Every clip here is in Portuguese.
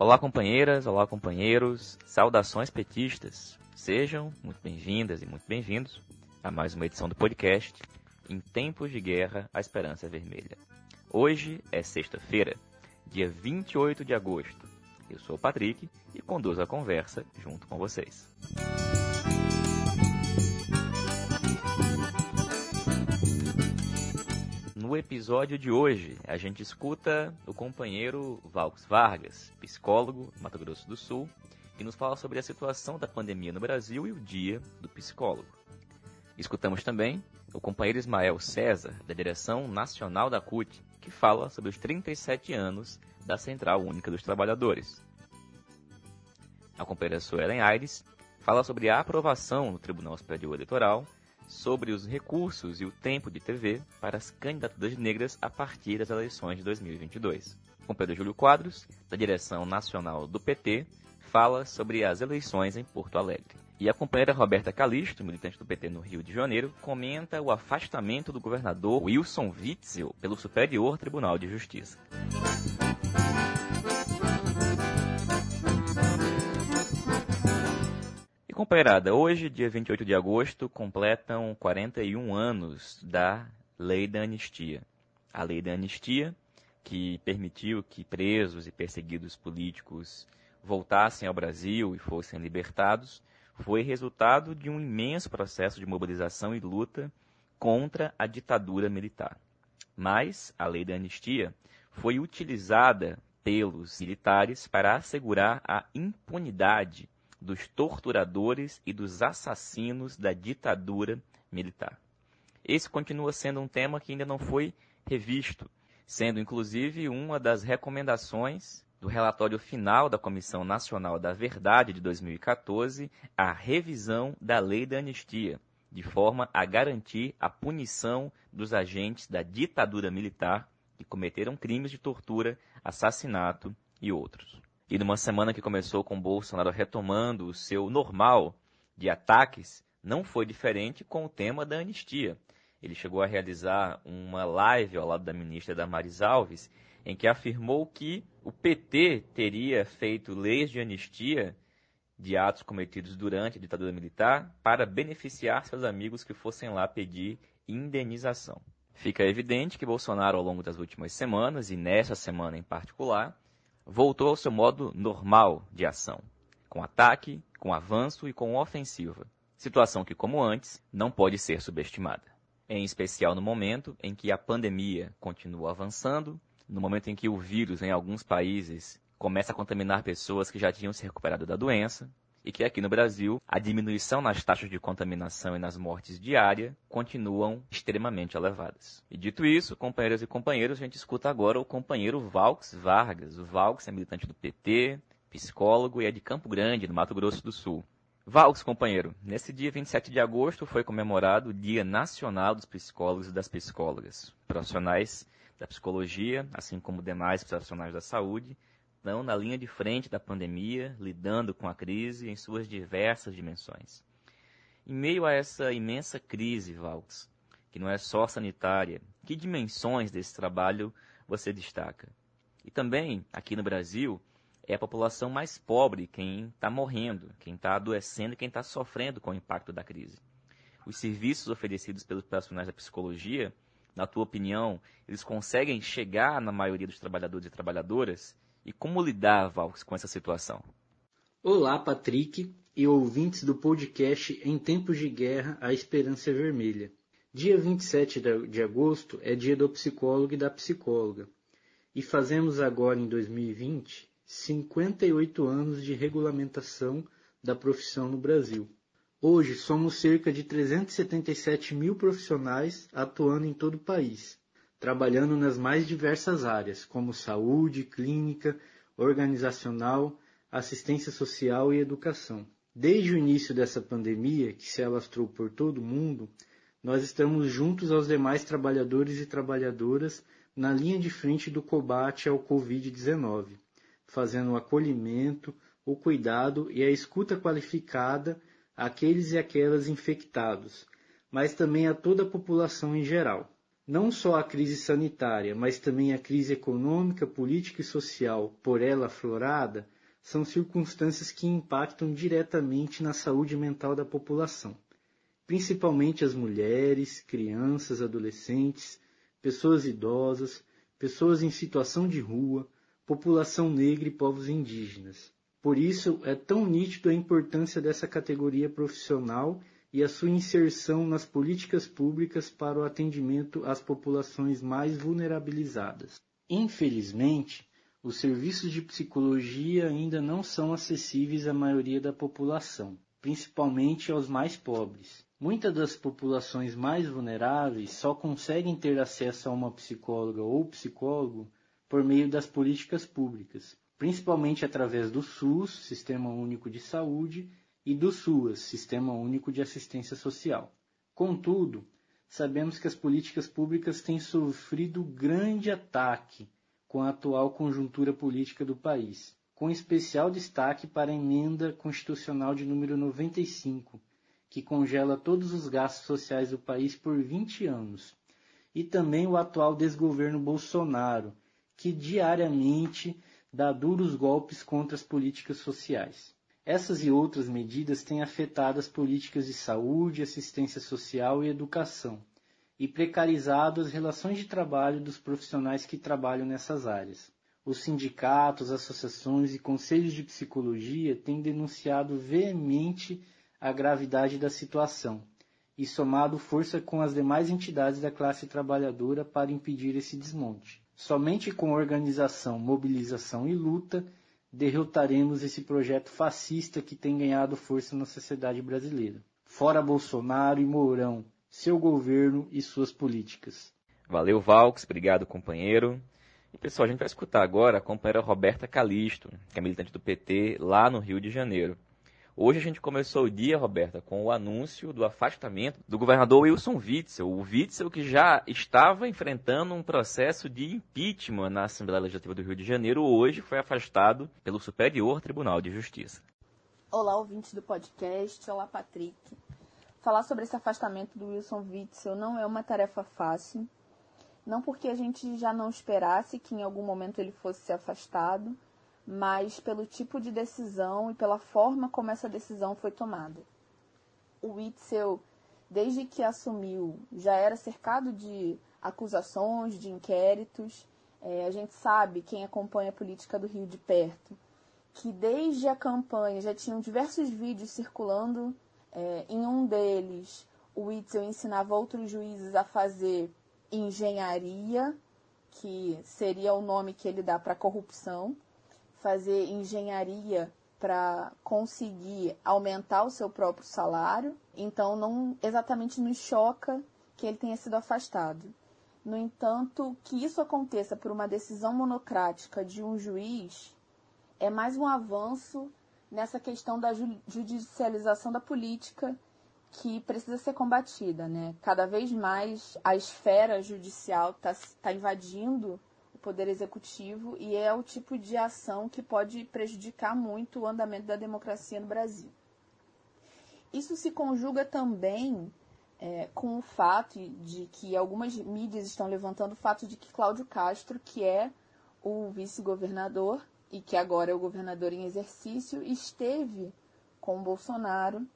Olá, companheiras, olá, companheiros, saudações petistas. Sejam muito bem-vindas e muito bem-vindos a mais uma edição do podcast Em Tempos de Guerra, a Esperança é Vermelha. Hoje é sexta-feira, dia 28 de agosto. Eu sou o Patrick e conduzo a conversa junto com vocês. No episódio de hoje, a gente escuta o companheiro Valks Vargas, psicólogo do Mato Grosso do Sul, que nos fala sobre a situação da pandemia no Brasil e o dia do psicólogo. Escutamos também o companheiro Ismael César, da direção nacional da CUT, que fala sobre os 37 anos da Central Única dos Trabalhadores. A companheira Suelen Aires fala sobre a aprovação no Tribunal Superior Eleitoral sobre os recursos e o tempo de TV para as candidaturas negras a partir das eleições de 2022. Com Pedro Júlio Quadros, da direção nacional do PT, fala sobre as eleições em Porto Alegre. E a companheira Roberta Calisto, militante do PT no Rio de Janeiro, comenta o afastamento do governador Wilson Witzel pelo Superior Tribunal de Justiça. Companheirada, hoje, dia 28 de agosto, completam 41 anos da Lei da Anistia. A Lei da Anistia, que permitiu que presos e perseguidos políticos voltassem ao Brasil e fossem libertados, foi resultado de um imenso processo de mobilização e luta contra a ditadura militar. Mas a Lei da Anistia foi utilizada pelos militares para assegurar a impunidade dos torturadores e dos assassinos da ditadura militar. Esse continua sendo um tema que ainda não foi revisto, sendo inclusive uma das recomendações do relatório final da Comissão Nacional da Verdade de 2014, a revisão da lei da anistia, de forma a garantir a punição dos agentes da ditadura militar que cometeram crimes de tortura, assassinato e outros. E numa semana que começou com Bolsonaro retomando o seu normal de ataques, não foi diferente com o tema da anistia. Ele chegou a realizar uma live ao lado da ministra Damares Alves, em que afirmou que o PT teria feito leis de anistia de atos cometidos durante a ditadura militar para beneficiar seus amigos que fossem lá pedir indenização. Fica evidente que Bolsonaro, ao longo das últimas semanas, e nessa semana em particular, voltou ao seu modo normal de ação, com ataque, com avanço e com ofensiva, situação que, como antes, não pode ser subestimada. Em especial no momento em que a pandemia continua avançando, no momento em que o vírus em alguns países começa a contaminar pessoas que já tinham se recuperado da doença, e que aqui no Brasil a diminuição nas taxas de contaminação e nas mortes diárias continuam extremamente elevadas. E dito isso, companheiras e companheiros, a gente escuta agora o companheiro Valks Vargas. O Valks é militante do PT, psicólogo e é de Campo Grande, no Mato Grosso do Sul. Valks, companheiro, nesse dia 27 de agosto foi comemorado o Dia Nacional dos Psicólogos e das Psicólogas, profissionais da psicologia, assim como demais profissionais da saúde, estão na linha de frente da pandemia, lidando com a crise em suas diversas dimensões. Em meio a essa imensa crise, Valks, que não é só sanitária, que dimensões desse trabalho você destaca? E também, aqui no Brasil, é a população mais pobre quem está morrendo, quem está adoecendo quem está sofrendo com o impacto da crise. Os serviços oferecidos pelos profissionais da psicologia, na tua opinião, eles conseguem chegar na maioria dos trabalhadores e trabalhadoras e como lidar, Valks, com essa situação? Olá, Patrick e ouvintes do podcast Em Tempos de Guerra, a Esperança Vermelha. Dia 27 de agosto é dia do psicólogo e da psicóloga. E fazemos agora, em 2020, 58 anos de regulamentação da profissão no Brasil. Hoje somos cerca de 377 mil profissionais atuando em todo o país trabalhando nas mais diversas áreas, como saúde, clínica, organizacional, assistência social e educação. Desde o início dessa pandemia, que se alastrou por todo o mundo, nós estamos juntos aos demais trabalhadores e trabalhadoras na linha de frente do combate ao Covid-19, fazendo o acolhimento, o cuidado e a escuta qualificada àqueles e aquelas infectados, mas também a toda a população em geral. Não só a crise sanitária, mas também a crise econômica, política e social por ela aflorada são circunstâncias que impactam diretamente na saúde mental da população, principalmente as mulheres, crianças, adolescentes, pessoas idosas, pessoas em situação de rua, população negra e povos indígenas. Por isso, é tão nítido a importância dessa categoria profissional e a sua inserção nas políticas públicas para o atendimento às populações mais vulnerabilizadas. Infelizmente, os serviços de psicologia ainda não são acessíveis à maioria da população, principalmente aos mais pobres. Muitas das populações mais vulneráveis só conseguem ter acesso a uma psicóloga ou psicólogo por meio das políticas públicas, principalmente através do SUS, Sistema Único de Saúde, e do SUAS, Sistema Único de Assistência Social. Contudo, sabemos que as políticas públicas têm sofrido grande ataque com a atual conjuntura política do país, com especial destaque para a emenda constitucional de número 95, que congela todos os gastos sociais do país por 20 anos, e também o atual desgoverno Bolsonaro, que diariamente dá duros golpes contra as políticas sociais. Essas e outras medidas têm afetado as políticas de saúde, assistência social e educação, e precarizado as relações de trabalho dos profissionais que trabalham nessas áreas. Os sindicatos, associações e conselhos de psicologia têm denunciado veemente a gravidade da situação e somado força com as demais entidades da classe trabalhadora para impedir esse desmonte. Somente com organização, mobilização e luta derrotaremos esse projeto fascista que tem ganhado força na sociedade brasileira. Fora Bolsonaro e Mourão, seu governo e suas políticas. Valeu, Valks. Obrigado, companheiro. E pessoal, a gente vai escutar agora a companheira Roberta Calisto, que é militante do PT lá no Rio de Janeiro. Hoje a gente começou o dia, Roberta, com o anúncio do afastamento do governador Wilson Witzel. O Witzel que já estava enfrentando um processo de impeachment na Assembleia Legislativa do Rio de Janeiro, hoje foi afastado pelo Superior Tribunal de Justiça. Olá, ouvintes do podcast. Olá, Patrick. Falar sobre esse afastamento do Wilson Witzel não é uma tarefa fácil. Não porque a gente já não esperasse que em algum momento ele fosse ser afastado, mas pelo tipo de decisão e pela forma como essa decisão foi tomada. O Witzel, desde que assumiu, já era cercado de acusações, de inquéritos. É, a gente sabe, quem acompanha a política do Rio de perto, que desde a campanha já tinham diversos vídeos circulando. É, em um deles, o Witzel ensinava outros juízes a fazer engenharia, que seria o nome que ele dá para corrupção fazer engenharia para conseguir aumentar o seu próprio salário. Então, não exatamente nos choca que ele tenha sido afastado. No entanto, que isso aconteça por uma decisão monocrática de um juiz é mais um avanço nessa questão da judicialização da política que precisa ser combatida, né? Cada vez mais a esfera judicial está tá invadindo Poder Executivo e é o tipo de ação que pode prejudicar muito o andamento da democracia no Brasil. Isso se conjuga também é, com o fato de que algumas mídias estão levantando o fato de que Cláudio Castro, que é o vice-governador e que agora é o governador em exercício, esteve com Bolsonaro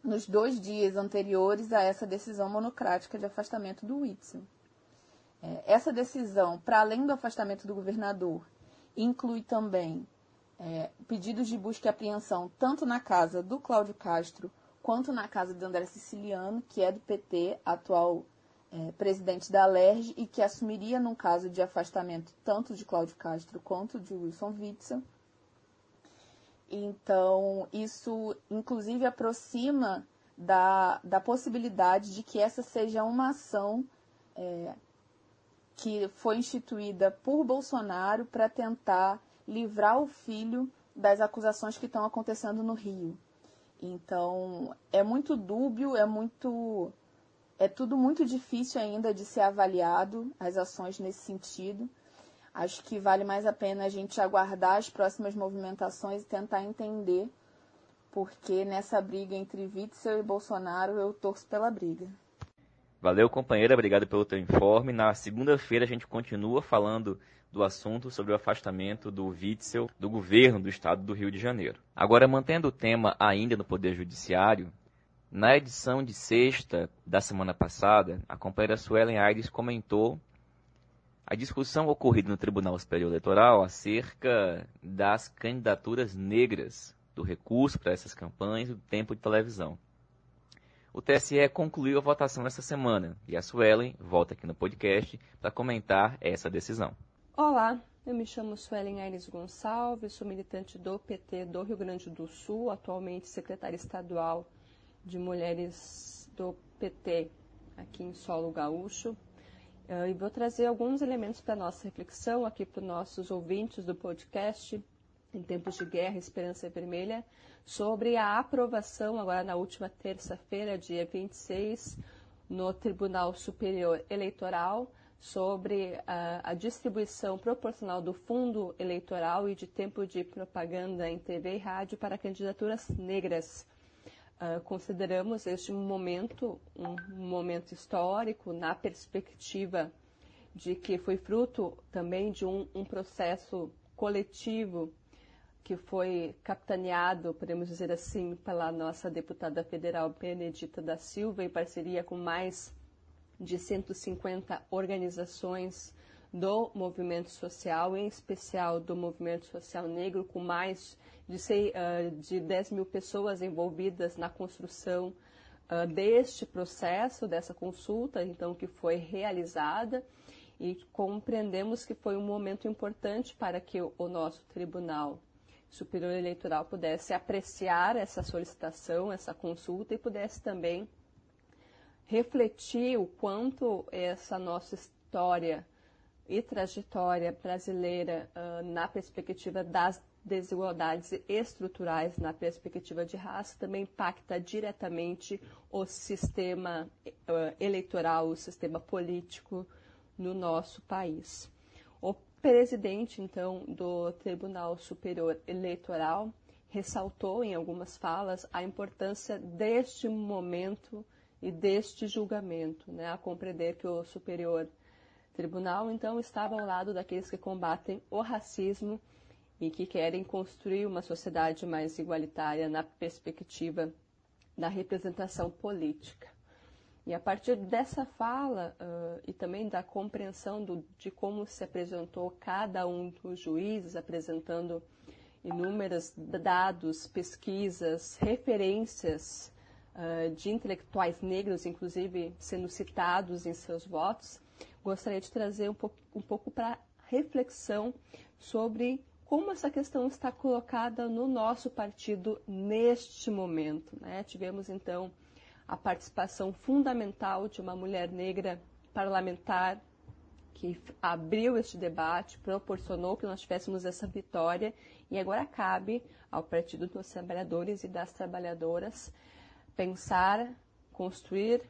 nos dois dias anteriores a essa decisão monocrática de afastamento do Whitson. É, essa decisão, para além do afastamento do governador, inclui também é, pedidos de busca e apreensão tanto na casa do Cláudio Castro quanto na casa do André Siciliano, que é do PT, atual é, presidente da LERJ, e que assumiria num caso de afastamento tanto de Cláudio Castro quanto de Wilson Witzel. Então, isso inclusive aproxima da, da possibilidade de que essa seja uma ação é, que foi instituída por Bolsonaro para tentar livrar o filho das acusações que estão acontecendo no Rio. Então, é muito dúbio, é muito é tudo muito difícil ainda de ser avaliado as ações nesse sentido. Acho que vale mais a pena a gente aguardar as próximas movimentações e tentar entender porque nessa briga entre Witzel e Bolsonaro eu torço pela briga. Valeu, companheira, obrigado pelo teu informe. Na segunda-feira a gente continua falando do assunto sobre o afastamento do Witzel do governo do estado do Rio de Janeiro. Agora, mantendo o tema ainda no Poder Judiciário, na edição de sexta da semana passada, a companheira Suelen Aires comentou a discussão ocorrida no Tribunal Superior Eleitoral acerca das candidaturas negras, do recurso para essas campanhas e do tempo de televisão. O TSE concluiu a votação essa semana e a Suelen volta aqui no podcast para comentar essa decisão. Olá, eu me chamo Suelen Aires Gonçalves, sou militante do PT do Rio Grande do Sul, atualmente secretária estadual de Mulheres do PT aqui em Solo Gaúcho. Uh, e vou trazer alguns elementos para nossa reflexão aqui para os nossos ouvintes do podcast em tempos de guerra, Esperança Vermelha, sobre a aprovação, agora na última terça-feira, dia 26, no Tribunal Superior Eleitoral, sobre a, a, distribuição proporcional do fundo eleitoral e de tempo de propaganda em TV e rádio para candidaturas negras. Uh, consideramos este momento um, um momento histórico na perspectiva de que foi fruto também de um, um processo coletivo que foi capitaneado, podemos dizer assim, pela nossa deputada federal Benedita da Silva, em parceria com mais de 150 organizações do movimento social, em especial do movimento social negro, com mais de, sei, uh, de 10 mil pessoas envolvidas na construção uh, deste processo, dessa consulta, então, que foi realizada, e compreendemos que foi um momento importante para que o nosso tribunal Superior Eleitoral pudesse apreciar essa solicitação, essa consulta e pudesse também refletir o quanto essa nossa história e trajetória brasileira uh, na perspectiva das desigualdades estruturais, na perspectiva de raça, também impacta diretamente o sistema uh, eleitoral, o sistema político no nosso país presidente, então, do Tribunal Superior Eleitoral ressaltou em algumas falas a importância deste momento e deste julgamento, né, a compreender que o Superior Tribunal, então, estava ao lado daqueles que combatem o racismo e que querem construir uma sociedade mais igualitária na perspectiva da representação política. E a partir dessa fala uh, e também da compreensão do, de como se apresentou cada um dos juízes, apresentando inúmeros dados, pesquisas, referências uh, de intelectuais negros, inclusive sendo citados em seus votos, gostaria de trazer um pouco, um pouco para reflexão sobre como essa questão está colocada no nosso partido neste momento. Né? Tivemos então a participação fundamental de uma mulher negra parlamentar que abriu este debate, proporcionou que nós tivéssemos essa vitória e agora cabe ao Partido dos Trabalhadores e das Trabalhadoras pensar, construir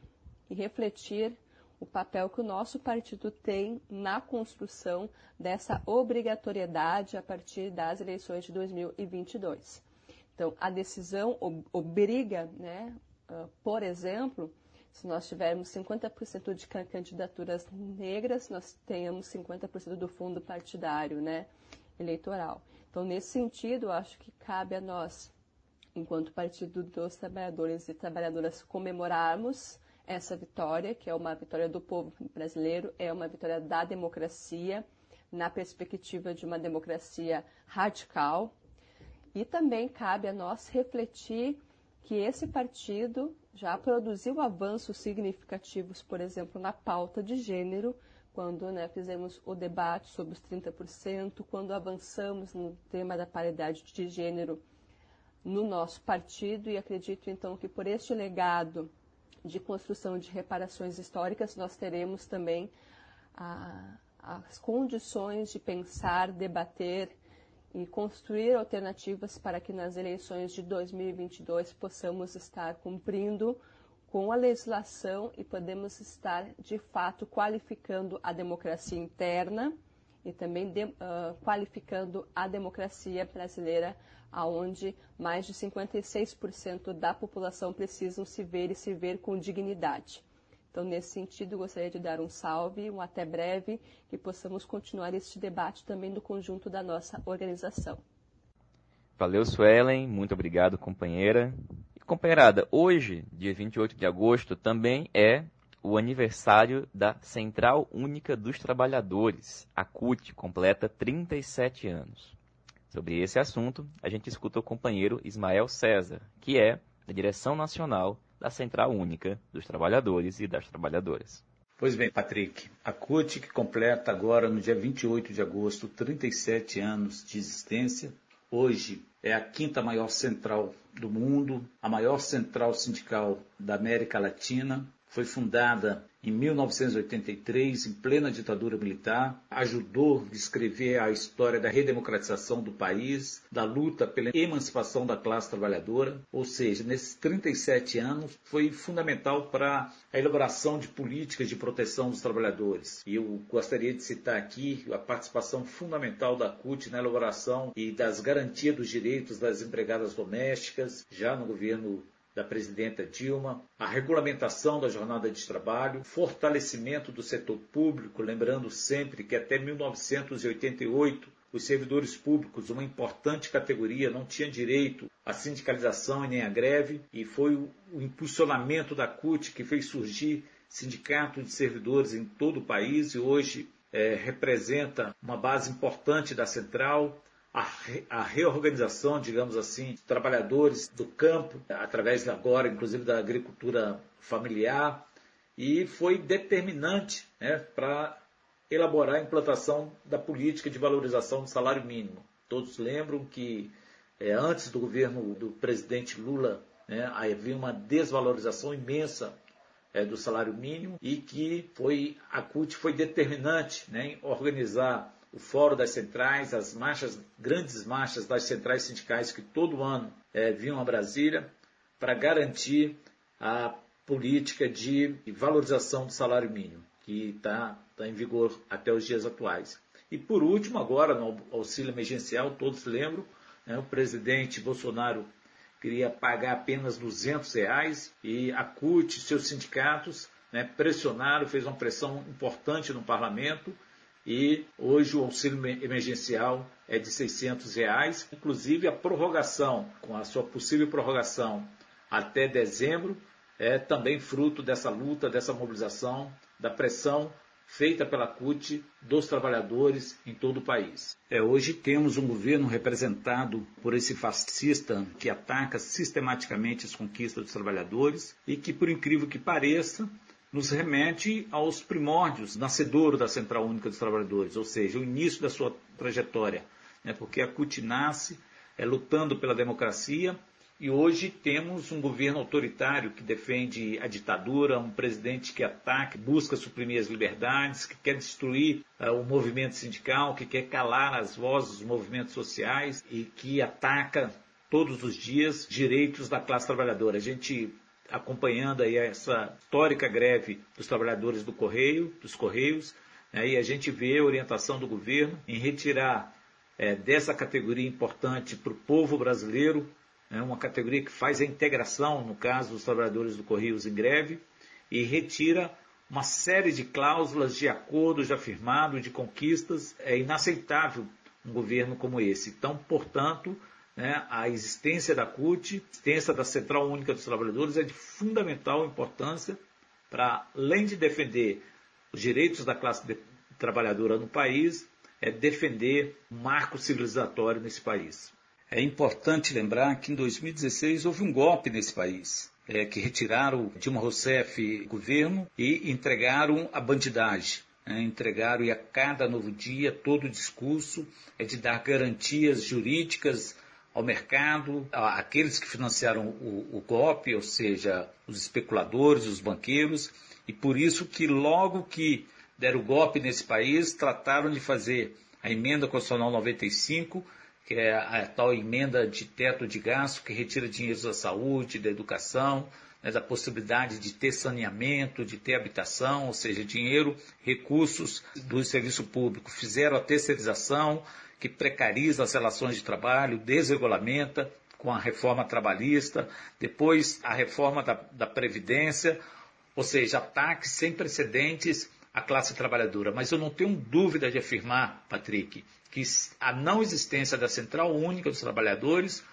e refletir o papel que o nosso partido tem na construção dessa obrigatoriedade a partir das eleições de 2022. Então, a decisão obriga né, por exemplo, se nós tivermos 50% de candidaturas negras, nós tenhamos 50% do fundo partidário né, eleitoral. Então, nesse sentido, acho que cabe a nós, enquanto Partido dos Trabalhadores e Trabalhadoras, comemorarmos essa vitória, que é uma vitória do povo brasileiro, é uma vitória da democracia, na perspectiva de uma democracia radical. E também cabe a nós refletir que esse partido já produziu avanços significativos, por exemplo, na pauta de gênero, quando né, fizemos o debate sobre os 30%, quando avançamos no tema da paridade de gênero no nosso partido, e acredito então que por este legado de construção de reparações históricas, nós teremos também a, as condições de pensar, debater e construir alternativas para que nas eleições de 2022 possamos estar cumprindo com a legislação e podemos estar de fato qualificando a democracia interna e também de, uh, qualificando a democracia brasileira, aonde mais de 56% da população precisam se ver e se ver com dignidade. Então, nesse sentido, gostaria de dar um salve, um até breve, que possamos continuar este debate também no conjunto da nossa organização. Valeu, Suelen. Muito obrigado, companheira. E, companheirada, hoje, dia 28 de agosto, também é o aniversário da Central Única dos Trabalhadores, a CUT, completa 37 anos. Sobre esse assunto, a gente escuta o companheiro Ismael César, que é da direção nacional da Central Única dos Trabalhadores e das Trabalhadoras. Pois bem, Patrick, a CUT que completa agora no dia 28 de agosto 37 anos de existência, hoje é a quinta maior central do mundo, a maior central sindical da América Latina, foi fundada em 1983, em plena ditadura militar, ajudou a escrever a história da redemocratização do país, da luta pela emancipação da classe trabalhadora, ou seja, nesses 37 anos foi fundamental para a elaboração de políticas de proteção dos trabalhadores. E eu gostaria de citar aqui a participação fundamental da CUT na elaboração e das garantias dos direitos das empregadas domésticas, já no governo da presidenta Dilma, a regulamentação da jornada de trabalho, fortalecimento do setor público, lembrando sempre que até 1988 os servidores públicos, uma importante categoria, não tinham direito à sindicalização e nem à greve, e foi o impulsionamento da CUT que fez surgir sindicatos de servidores em todo o país e hoje é, representa uma base importante da central, a, a reorganização, digamos assim, de trabalhadores do campo, através agora, inclusive, da agricultura familiar, e foi determinante né, para elaborar a implantação da política de valorização do salário mínimo. Todos lembram que é, antes do governo do presidente Lula né, havia uma desvalorização imensa é, do salário mínimo e que foi a CUT foi determinante né, em organizar o Fórum das Centrais, as marchas, grandes marchas das centrais sindicais que todo ano é, vinham a Brasília para garantir a política de valorização do salário mínimo, que está tá em vigor até os dias atuais. E por último, agora, no auxílio emergencial, todos lembram, né, o presidente Bolsonaro queria pagar apenas 200 reais e a CUT, seus sindicatos, né, pressionaram, fez uma pressão importante no parlamento e hoje o auxílio emergencial é de 600 reais, inclusive a prorrogação, com a sua possível prorrogação até dezembro, é também fruto dessa luta, dessa mobilização, da pressão feita pela CUT dos trabalhadores em todo o país. É, hoje temos um governo representado por esse fascista que ataca sistematicamente as conquistas dos trabalhadores e que, por incrível que pareça, nos remete aos primórdios, nascedouro da Central Única dos Trabalhadores, ou seja, o início da sua trajetória, né, porque a CUT nasce é, lutando pela democracia e hoje temos um governo autoritário que defende a ditadura, um presidente que ataca, busca suprimir as liberdades, que quer destruir uh, o movimento sindical, que quer calar as vozes dos movimentos sociais e que ataca todos os dias direitos da classe trabalhadora. A gente acompanhando aí essa histórica greve dos trabalhadores do Correio, dos Correios, né, e a gente vê a orientação do governo em retirar é, dessa categoria importante para o povo brasileiro, né, uma categoria que faz a integração, no caso dos trabalhadores do Correios em greve, e retira uma série de cláusulas de acordos já firmados, de conquistas. É inaceitável um governo como esse. Então, portanto, né, a existência da CUT, a existência da Central Única dos Trabalhadores é de fundamental importância para, além de defender os direitos da classe trabalhadora no país, é defender o um marco civilizatório nesse país. É importante lembrar que em 2016 houve um golpe nesse país, é, que retiraram Dilma Rousseff governo e entregaram a bandidagem. É, entregaram e a cada novo dia todo o discurso é de dar garantias jurídicas ao mercado, aqueles que financiaram o, o golpe, ou seja, os especuladores, os banqueiros, e por isso que logo que deram o golpe nesse país, trataram de fazer a emenda constitucional 95, que é a tal emenda de teto de gasto, que retira dinheiro da saúde, da educação, né, da possibilidade de ter saneamento, de ter habitação, ou seja, dinheiro, recursos do serviço público. Fizeram a terceirização, que precariza as relações de trabalho, desregulamenta com a reforma trabalhista, depois a reforma da, da Previdência, ou seja, ataques sem precedentes à classe trabalhadora. Mas eu não tenho dúvida de afirmar, Patrick, que a não existência da Central Única dos Trabalhadores,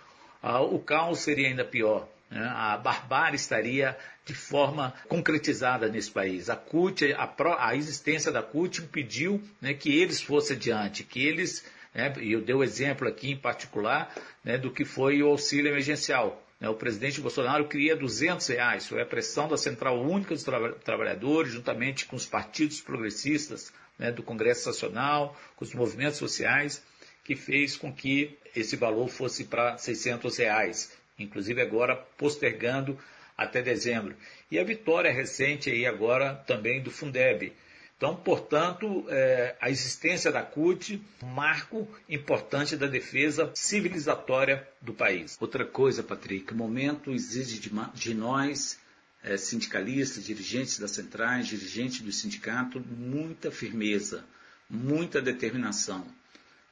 uh, o caos seria ainda pior. Né? A barbárie estaria de forma concretizada nesse país. A CUT, a, a existência da CUT impediu né, que eles fossem adiante, que eles, né, e eu dei o exemplo aqui em particular né, do que foi o auxílio emergencial. Né? O presidente Bolsonaro queria 200 reais, foi a pressão da Central Única dos Tra Trabalhadores, juntamente com os partidos progressistas né, do Congresso Nacional, com os movimentos sociais, que fez com que esse valor fosse para 600 reais, inclusive agora postergando até dezembro. E a vitória recente aí agora também do Fundeb, então, portanto, é, a existência da CUT, um marco importante da defesa civilizatória do país. Outra coisa, Patrick, o momento exige de, de nós, é, sindicalistas, dirigentes das centrais, dirigentes do sindicato, muita firmeza, muita determinação.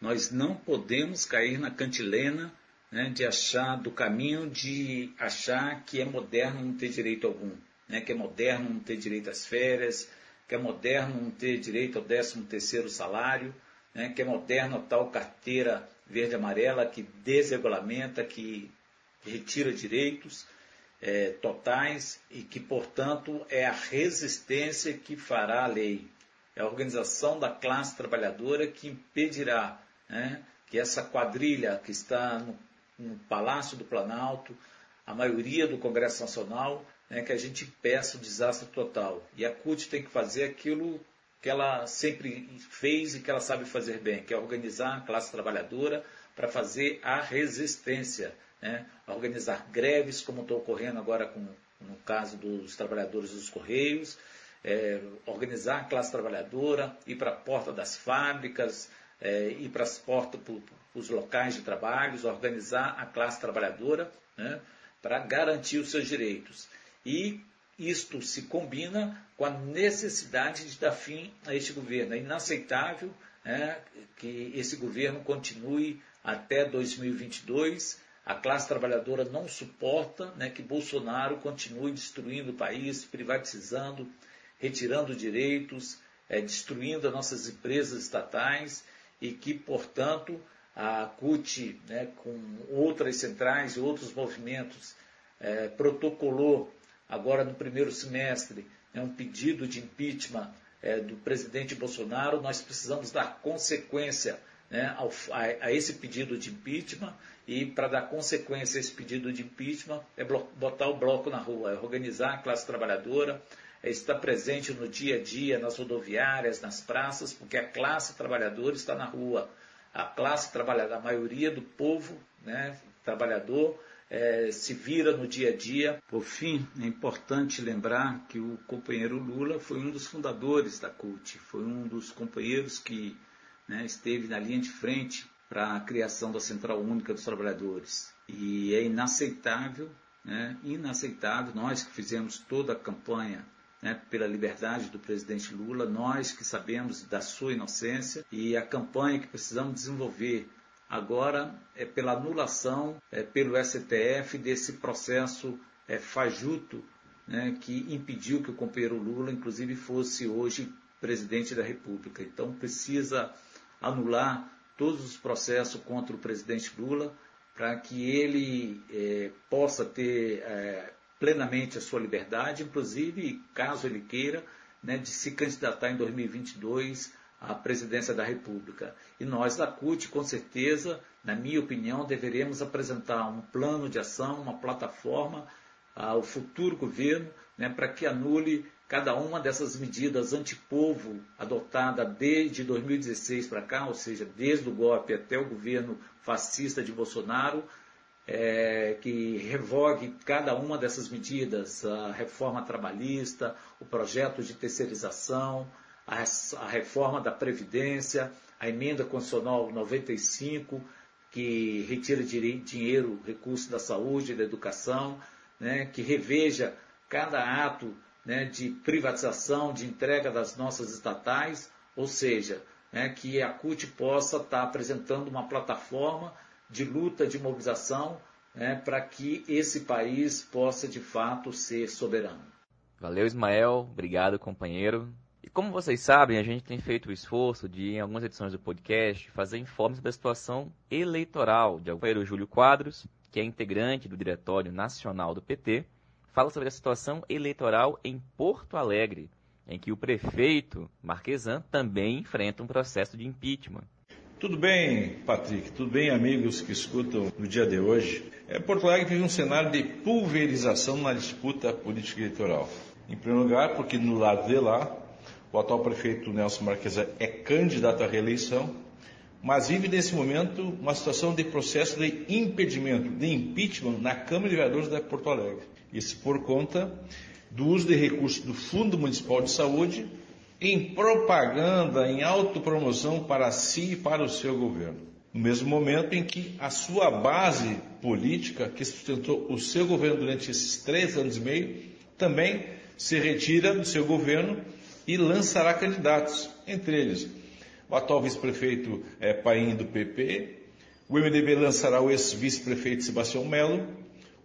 Nós não podemos cair na cantilena né, de achar, do caminho de achar que é moderno não ter direito algum, né, que é moderno não ter direito às férias, que é moderno não ter direito ao 13 terceiro salário, né, que é moderno a tal carteira verde-amarela que desregulamenta, que retira direitos é, totais e que, portanto, é a resistência que fará a lei. É a organização da classe trabalhadora que impedirá né, que essa quadrilha que está no, no Palácio do Planalto, a maioria do Congresso Nacional, né, que a gente peça o desastre total. E a CUT tem que fazer aquilo que ela sempre fez e que ela sabe fazer bem, que é organizar a classe trabalhadora para fazer a resistência, né? organizar greves, como está ocorrendo agora com, no caso dos trabalhadores dos Correios, é, organizar a classe trabalhadora, ir para a porta das fábricas, é, ir para as portas, para os locais de trabalho, organizar a classe trabalhadora né? para garantir os seus direitos. E isto se combina com a necessidade de dar fim a este governo. É inaceitável né, que esse governo continue até 2022. A classe trabalhadora não suporta né, que Bolsonaro continue destruindo o país, privatizando, retirando direitos, é, destruindo as nossas empresas estatais e que, portanto, a CUT, né, com outras centrais e outros movimentos, é, protocolou agora no primeiro semestre, é um pedido de impeachment é, do presidente Bolsonaro, nós precisamos dar consequência né, ao, a, a, esse pedido de impeachment e para dar consequência a esse pedido de impeachment é botar o bloco na rua, é organizar a classe trabalhadora, é estar presente no dia a dia, nas rodoviárias, nas praças, porque a classe trabalhadora está na rua. A classe trabalhadora, a maioria do povo né, trabalhador é, se vira no dia a dia. Por fim, é importante lembrar que o companheiro Lula foi um dos fundadores da CUT, foi um dos companheiros que né, esteve na linha de frente para a criação da Central Única dos Trabalhadores. E é inaceitável, né, inaceitável, nós que fizemos toda a campanha né, pela liberdade do presidente Lula, nós que sabemos da sua inocência e a campanha que precisamos desenvolver agora é pela anulação é, pelo STF desse processo é, fajuto né, que impediu que o companheiro Lula, inclusive, fosse hoje presidente da República. Então, precisa anular todos os processos contra o presidente Lula para que ele é, possa ter é, plenamente a sua liberdade, inclusive, caso ele queira, né, de se candidatar em 2022 à presidência da República. E nós, da CUT, com certeza, na minha opinião, deveremos apresentar um plano de ação, uma plataforma ao futuro governo, né, para que anule cada uma dessas medidas antipovo adotada desde 2016 para cá, ou seja, desde o golpe até o governo fascista de Bolsonaro, é, que revogue cada uma dessas medidas, a reforma trabalhista, o projeto de terceirização, a, reforma da Previdência, a emenda constitucional 95, que retira dinheiro, recursos da saúde da educação, né, que reveja cada ato né, de privatização, de entrega das nossas estatais, ou seja, né, que a CUT possa estar apresentando uma plataforma de luta, de mobilização, né, para que esse país possa de fato ser soberano. Valeu, Ismael. Obrigado, companheiro. E como vocês sabem, a gente tem feito o esforço de, em algumas edições do podcast, fazer informes sobre a situação eleitoral de companheiro Júlio Quadros, que é integrante do Diretório Nacional do PT, fala sobre a situação eleitoral em Porto Alegre, em que o prefeito Marquesan também enfrenta um processo de impeachment. Tudo bem, Patrick? Tudo bem, amigos que escutam no dia de hoje? É, Porto Alegre vive um cenário de pulverização na disputa política eleitoral. Em primeiro lugar, porque no lado de lá, o atual prefeito Nelson Marquesa é candidato à reeleição, mas vive nesse momento uma situação de processo de impedimento, de impeachment na Câmara de Vereadores de Porto Alegre. Isso por conta do uso de recursos do Fundo Municipal de Saúde em propaganda, em autopromoção para si e para o seu governo. No mesmo momento em que a sua base política, que sustentou o seu governo durante esses três anos e meio, também se retira do seu governo e lançará candidatos, entre eles o atual vice-prefeito é, Paim do PP, o MDB lançará o ex-vice-prefeito Sebastião Melo,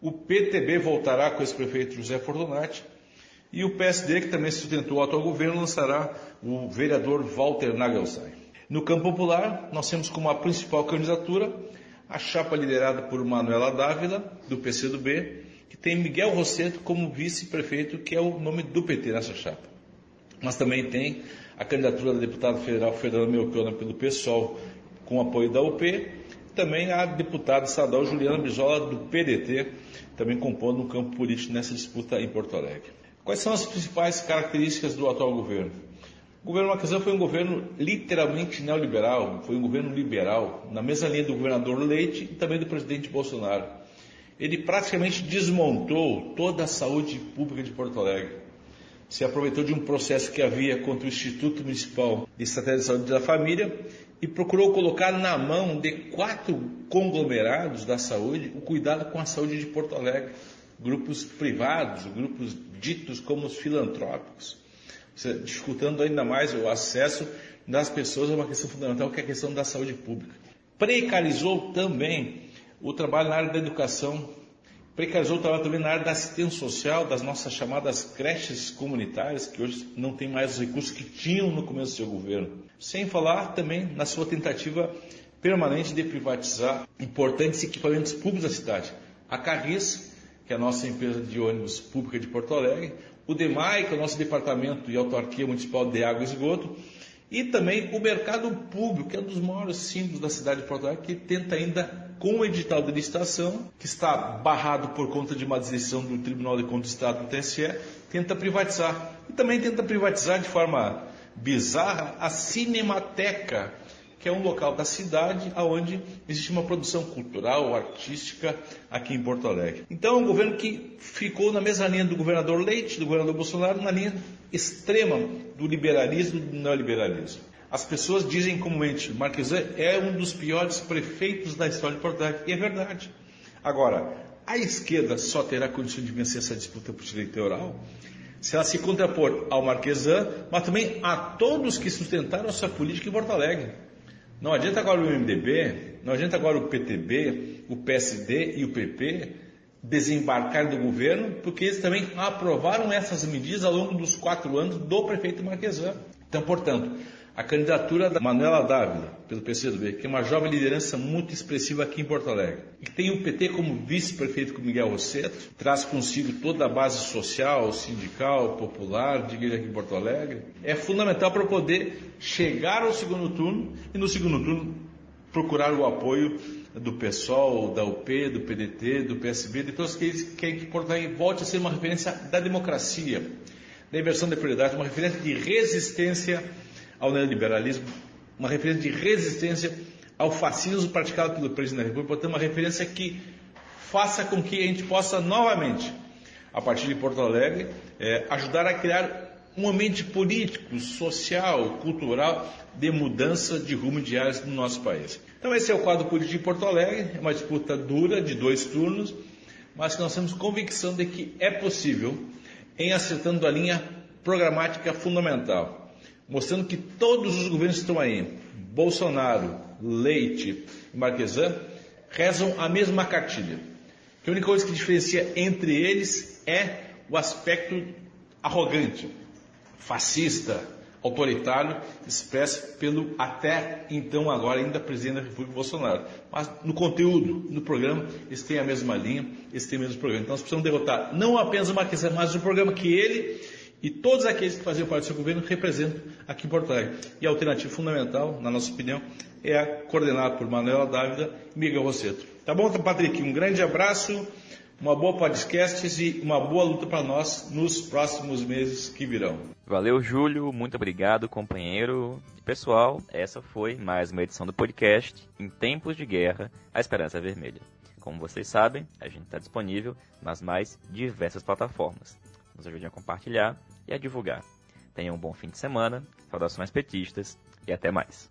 o PTB voltará com o ex-prefeito José Fortunati e o PSD, que também sustentou o atual governo, lançará o vereador Walter Nagelstein. No campo popular, nós temos como a principal candidatura a chapa liderada por Manuela Dávila, do PCdoB, que tem Miguel Rosseto como vice-prefeito, que é o nome do PT nessa chapa. Mas também tem a candidatura da deputada federal Fernanda Melchiona pelo PSOL, com apoio da UP, também a deputada estadual Juliana Brizola, do PDT, também compondo um campo político nessa disputa em Porto Alegre. Quais são as principais características do atual governo? O governo Marquesão foi um governo literalmente neoliberal, foi um governo liberal, na mesma linha do governador Leite e também do presidente Bolsonaro. Ele praticamente desmontou toda a saúde pública de Porto Alegre se aproveitou de um processo que havia contra o Instituto Municipal de Estratégia de Saúde da Família e procurou colocar na mão de quatro conglomerados da saúde o cuidado com a saúde de Porto Alegre, grupos privados, grupos ditos como os filantrópicos, dificultando ainda mais o acesso das pessoas a uma questão fundamental que é a questão da saúde pública. Precarizou também o trabalho na área da educação, Estava também na área da assistência social, das nossas chamadas creches comunitárias, que hoje não tem mais os recursos que tinham no começo do seu governo. Sem falar também na sua tentativa permanente de privatizar importantes equipamentos públicos da cidade. A Carris, que é a nossa empresa de ônibus pública de Porto Alegre, o DEMAI, que é o nosso departamento de autarquia municipal de água e esgoto, e também o mercado público, que é um dos maiores símbolos da cidade de Porto Alegre, que tenta ainda, com o edital de licitação, que está barrado por conta de uma decisão do Tribunal de Contas do Estado do TSE, tenta privatizar. E também tenta privatizar de forma bizarra a Cinemateca, que é um local da cidade onde existe uma produção cultural, artística aqui em Porto Alegre. Então é um governo que ficou na mesma linha do governador Leite, do governador Bolsonaro, na linha extrema do liberalismo e do neoliberalismo. As pessoas dizem comumente, Marquesan é um dos piores prefeitos da história de Porto Alegre, e é verdade. Agora, a esquerda só terá condição de vencer essa disputa política eleitoral se ela se contrapor ao Marquesan, mas também a todos que sustentaram a sua política em Porto Alegre. Não adianta agora o MDB, não adianta agora o PTB, o PSD e o PP desembarcar do governo, porque eles também aprovaram essas medidas ao longo dos quatro anos do prefeito Marquesan. Então, portanto, a candidatura da Manuela Dávila, pelo PCdoB, que é uma jovem liderança muito expressiva aqui em Porto Alegre, e que tem o PT como vice-prefeito com Miguel Rosseto, traz consigo toda a base social, sindical, popular de igreja aqui em Porto Alegre, é fundamental para poder chegar ao segundo turno e no segundo turno procurar o apoio do PSOL, da UP, do PDT, do PSB, de todos aqueles que querem que Porto Alegre volte a ser uma referência da democracia, da inversão de prioridade, uma referência de resistência ao neoliberalismo, uma referência de resistência ao fascismo praticado pelo presidente da República, portanto, uma referência que faça com que a gente possa novamente, a partir de Porto Alegre, é, ajudar a criar um ambiente político, social, cultural de mudança de rumo de áreas no nosso país. Então esse é o quadro político de Porto Alegre, é uma disputa dura de dois turnos, mas que nós temos convicção de que é possível, em acertando a linha programática fundamental, mostrando que todos os governos que estão aí, Bolsonaro, Leite e Marquesan, rezam a mesma cartilha. Que a única coisa que diferencia entre eles é o aspecto arrogante, fascista, autoritário, expresso pelo até então agora ainda presidente da República Bolsonaro. Mas no conteúdo, no programa, eles têm a mesma linha, eles têm o mesmo programa. Então nós precisamos derrotar não apenas o Marquês, mas o programa que ele e todos aqueles que faziam parte do seu governo representam aqui em Porto Alegre. E a alternativa fundamental, na nossa opinião, é a coordenada por Manuela Dávida e Miguel Rosseto. Tá bom, Patrick? Um grande abraço, uma boa podcast e uma boa luta para nós nos próximos meses que virão. Valeu, Júlio. Muito obrigado, companheiro. Pessoal, essa foi mais uma edição do podcast Em Tempos de Guerra, a Esperança Vermelha. Como vocês sabem, a gente está disponível nas mais diversas plataformas nos ajudem a compartilhar e a divulgar. Tenham um bom fim de semana, saudações petistas e até mais.